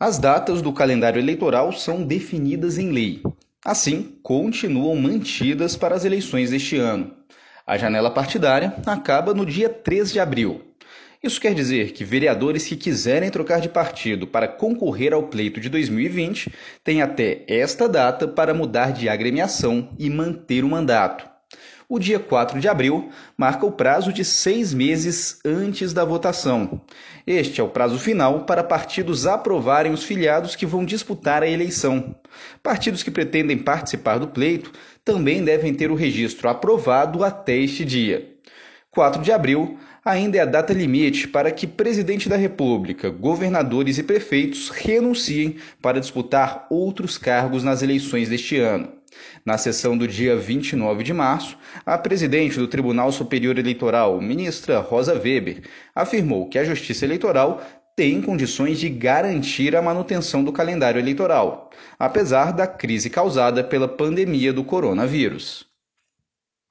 As datas do calendário eleitoral são definidas em lei. Assim, continuam mantidas para as eleições deste ano. A janela partidária acaba no dia 3 de abril. Isso quer dizer que vereadores que quiserem trocar de partido para concorrer ao pleito de 2020 têm até esta data para mudar de agremiação e manter o mandato. O dia 4 de abril marca o prazo de seis meses antes da votação. Este é o prazo final para partidos aprovarem os filiados que vão disputar a eleição. Partidos que pretendem participar do pleito também devem ter o registro aprovado até este dia. 4 de abril ainda é a data limite para que presidente da República, governadores e prefeitos renunciem para disputar outros cargos nas eleições deste ano. Na sessão do dia 29 de março, a presidente do Tribunal Superior Eleitoral, ministra Rosa Weber, afirmou que a Justiça Eleitoral tem condições de garantir a manutenção do calendário eleitoral, apesar da crise causada pela pandemia do coronavírus.